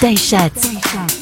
Day Sheds. c'est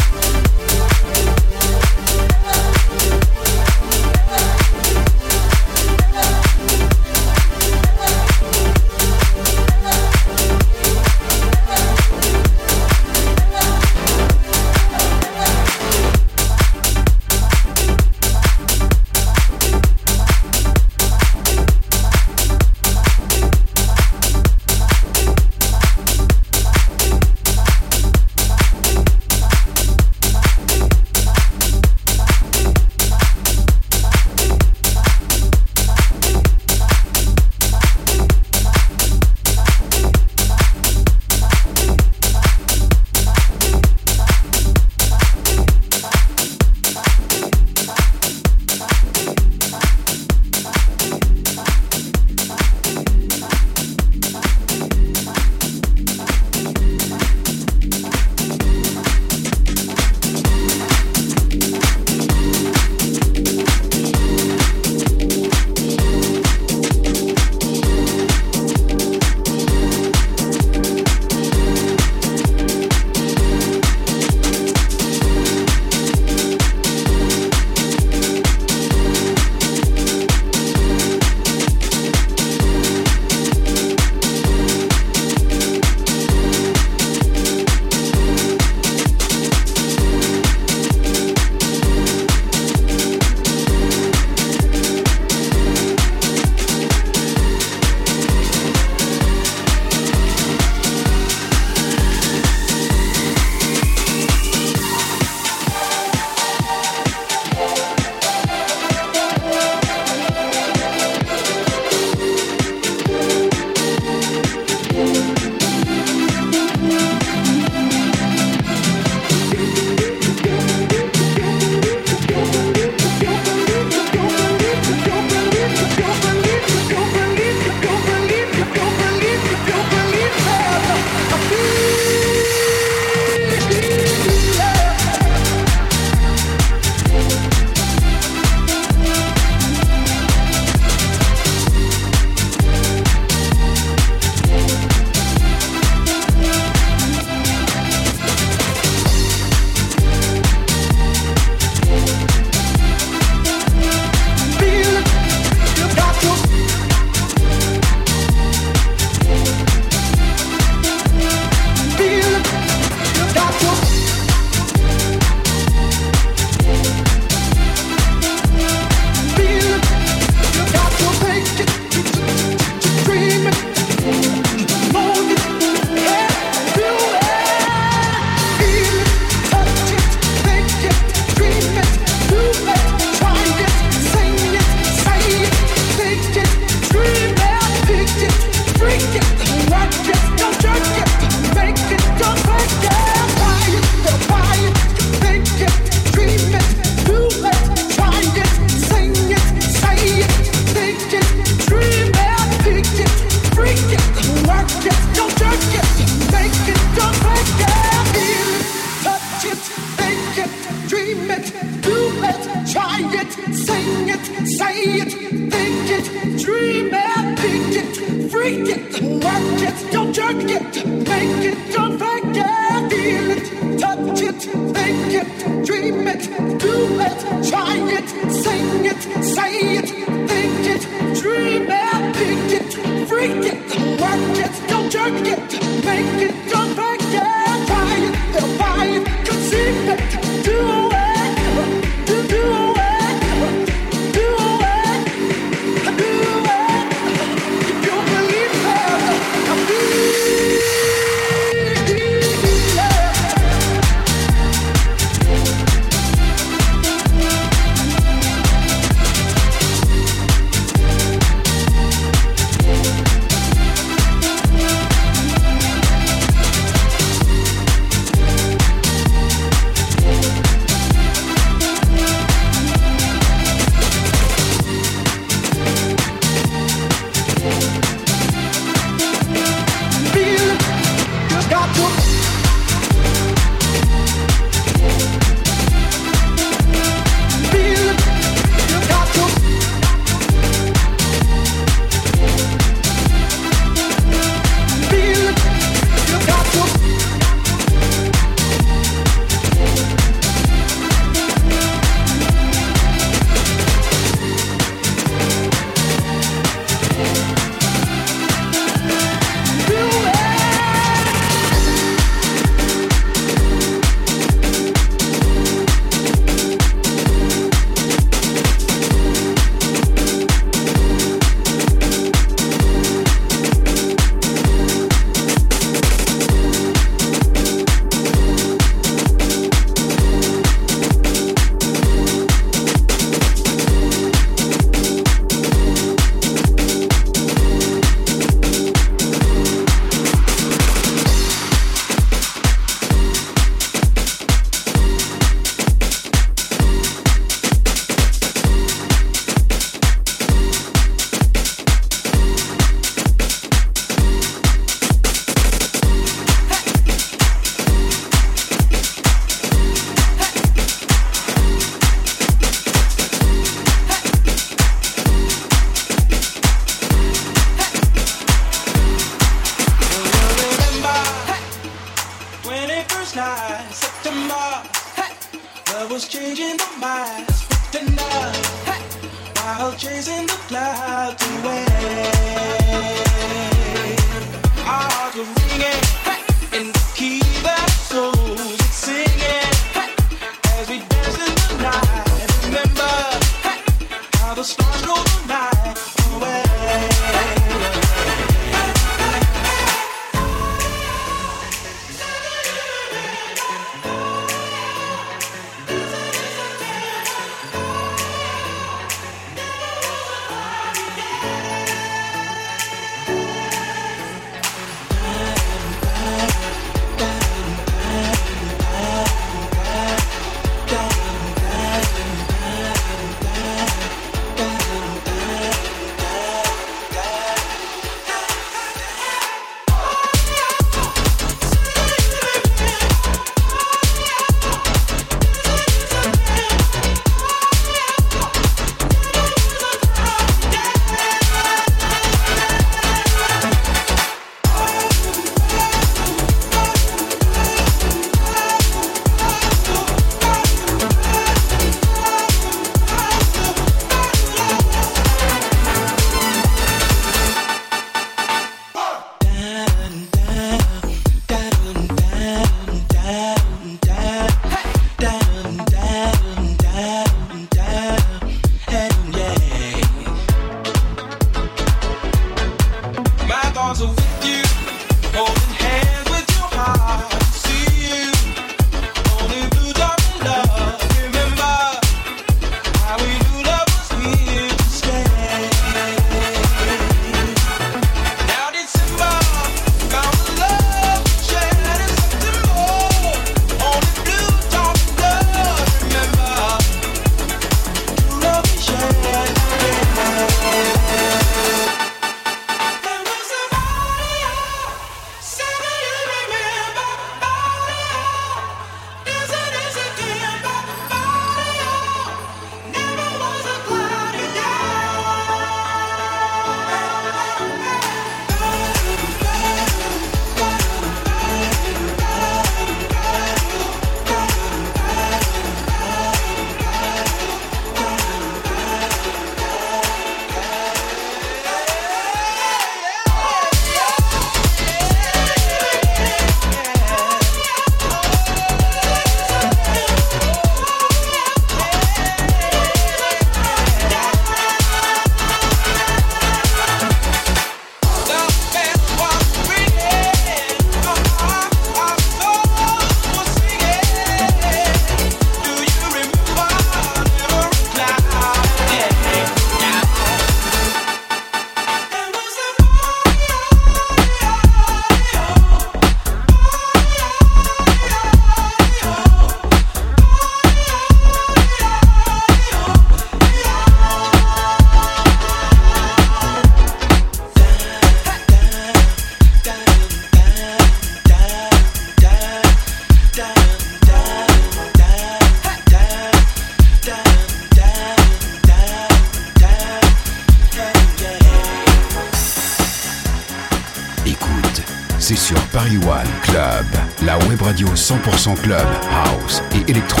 radio 100% club, house et électro.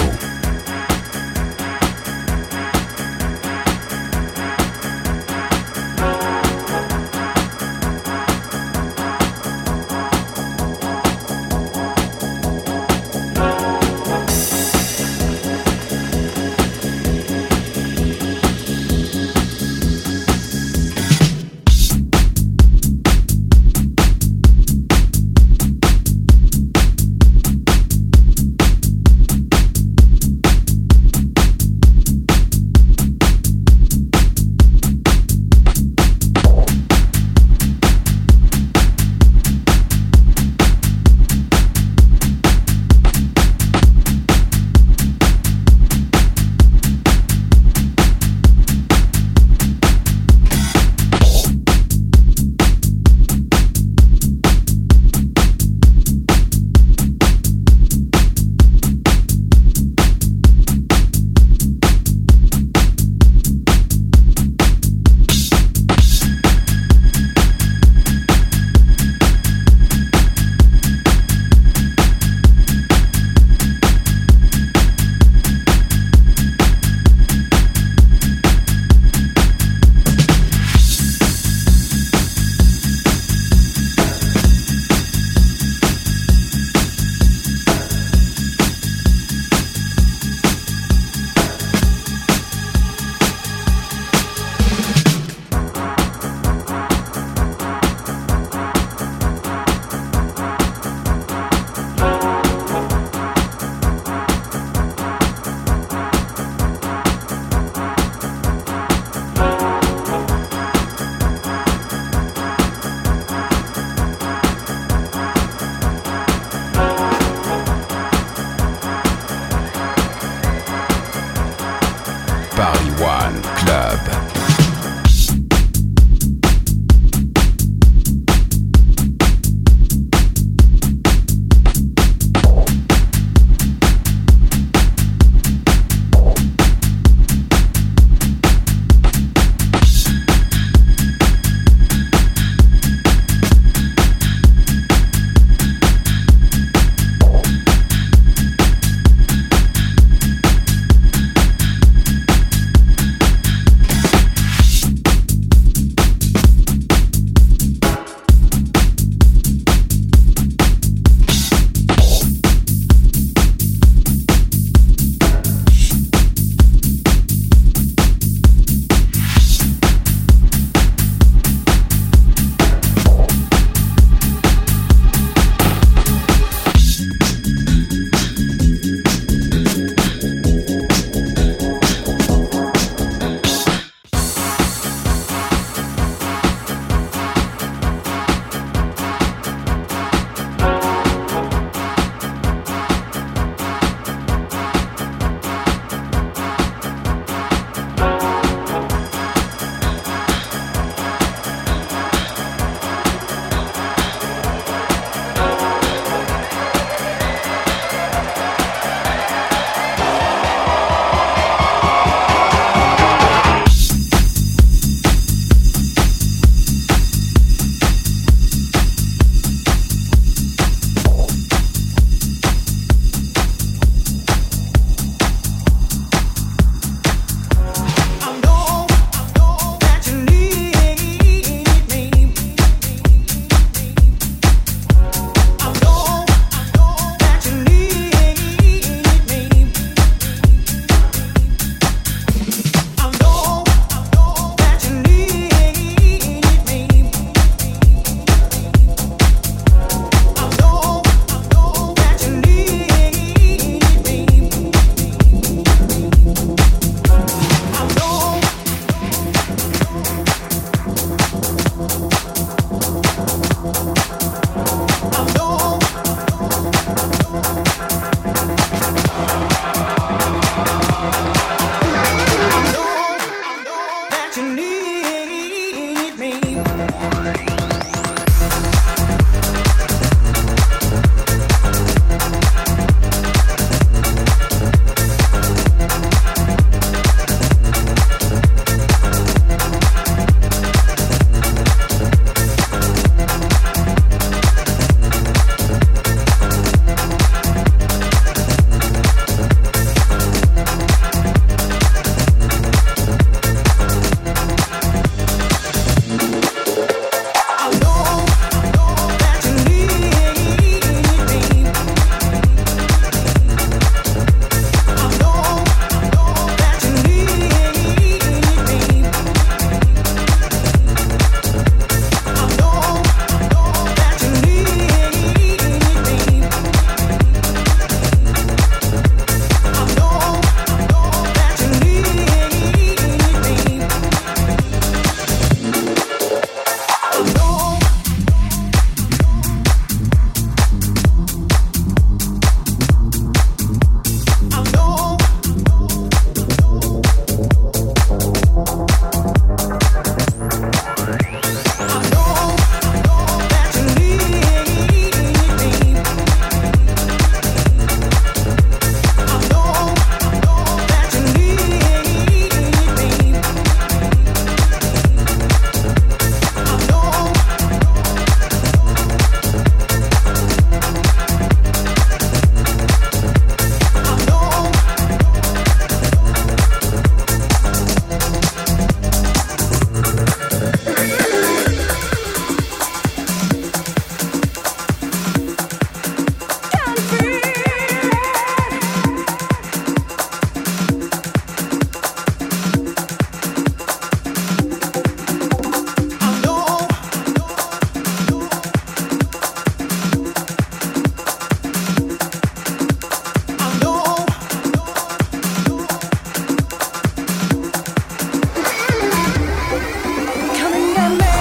gonna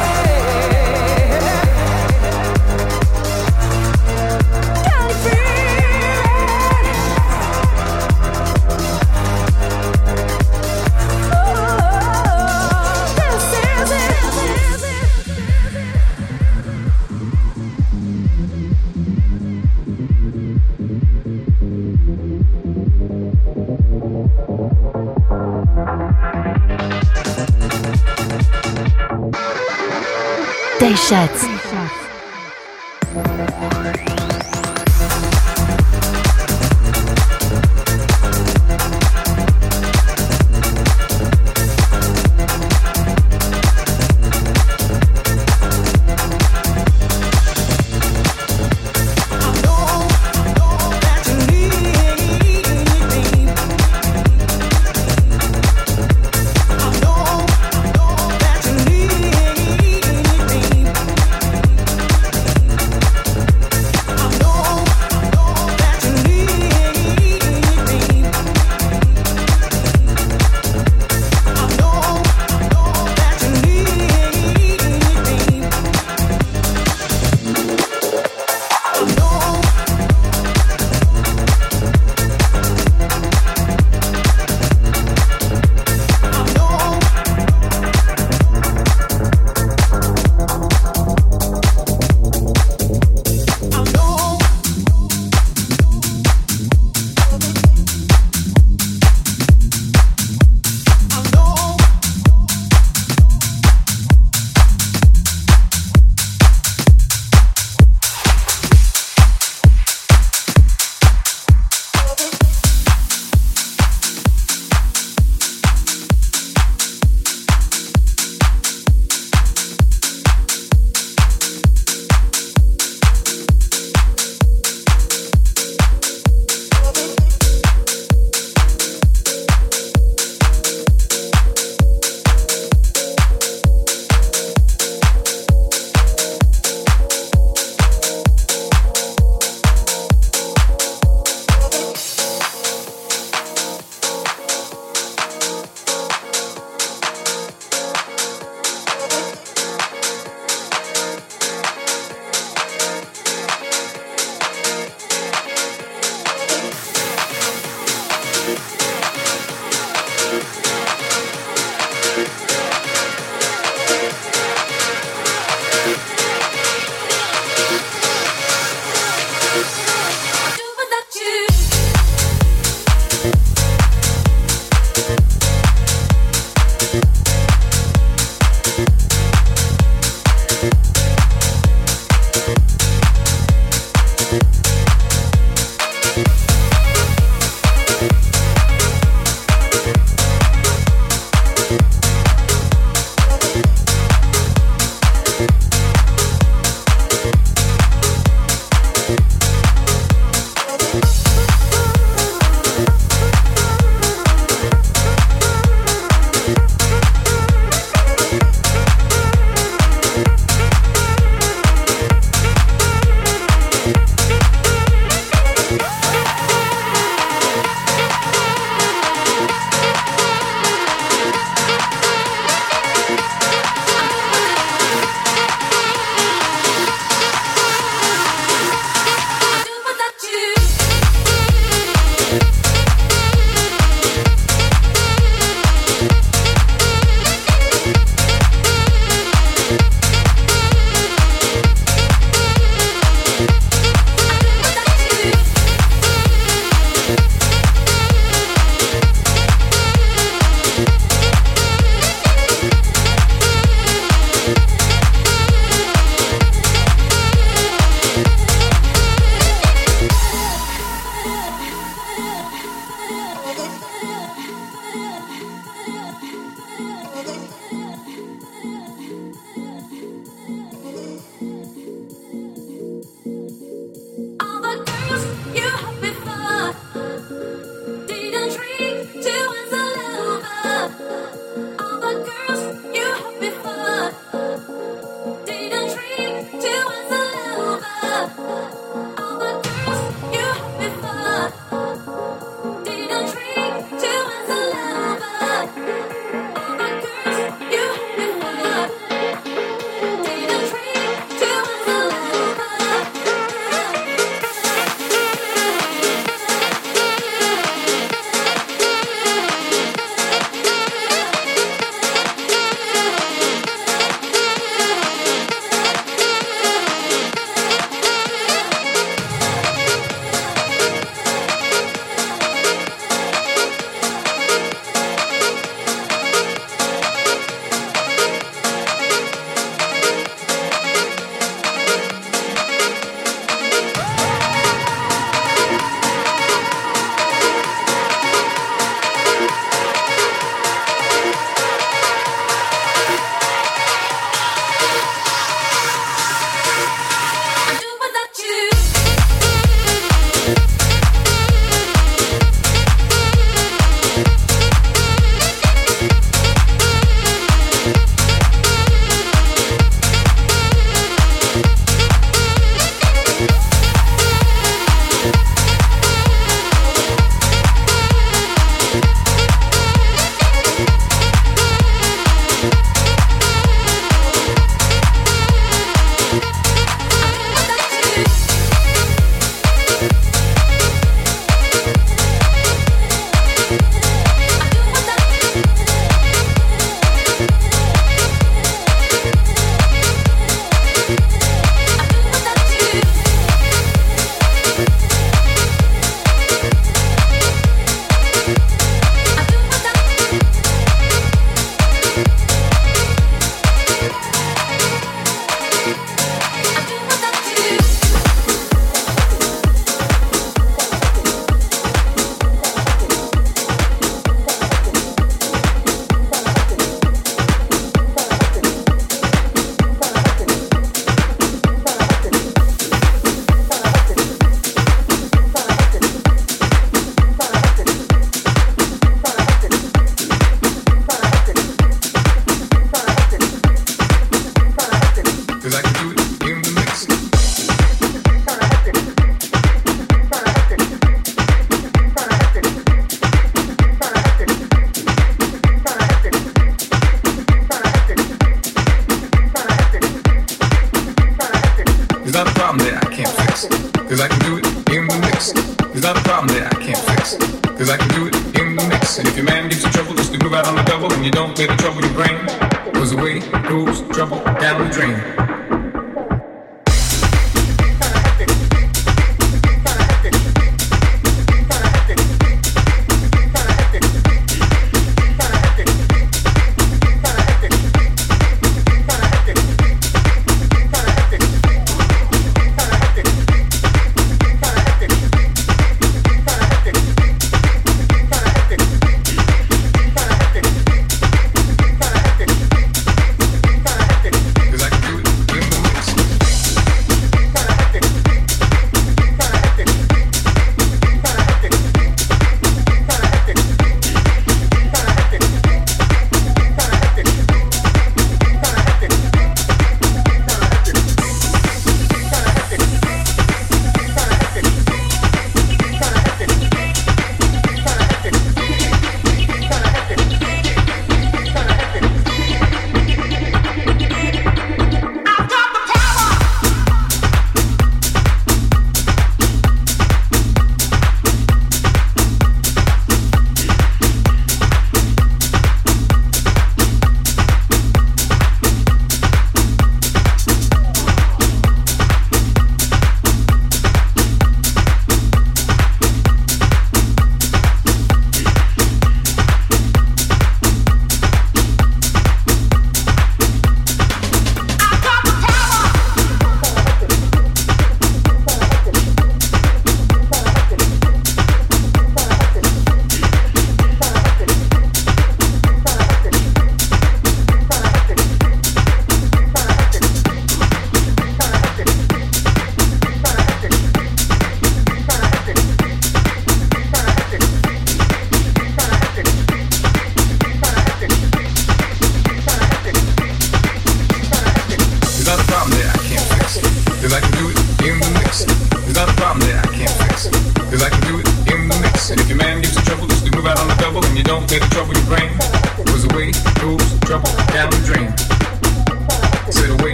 Cause I can do it.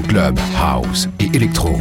Club, house et électro.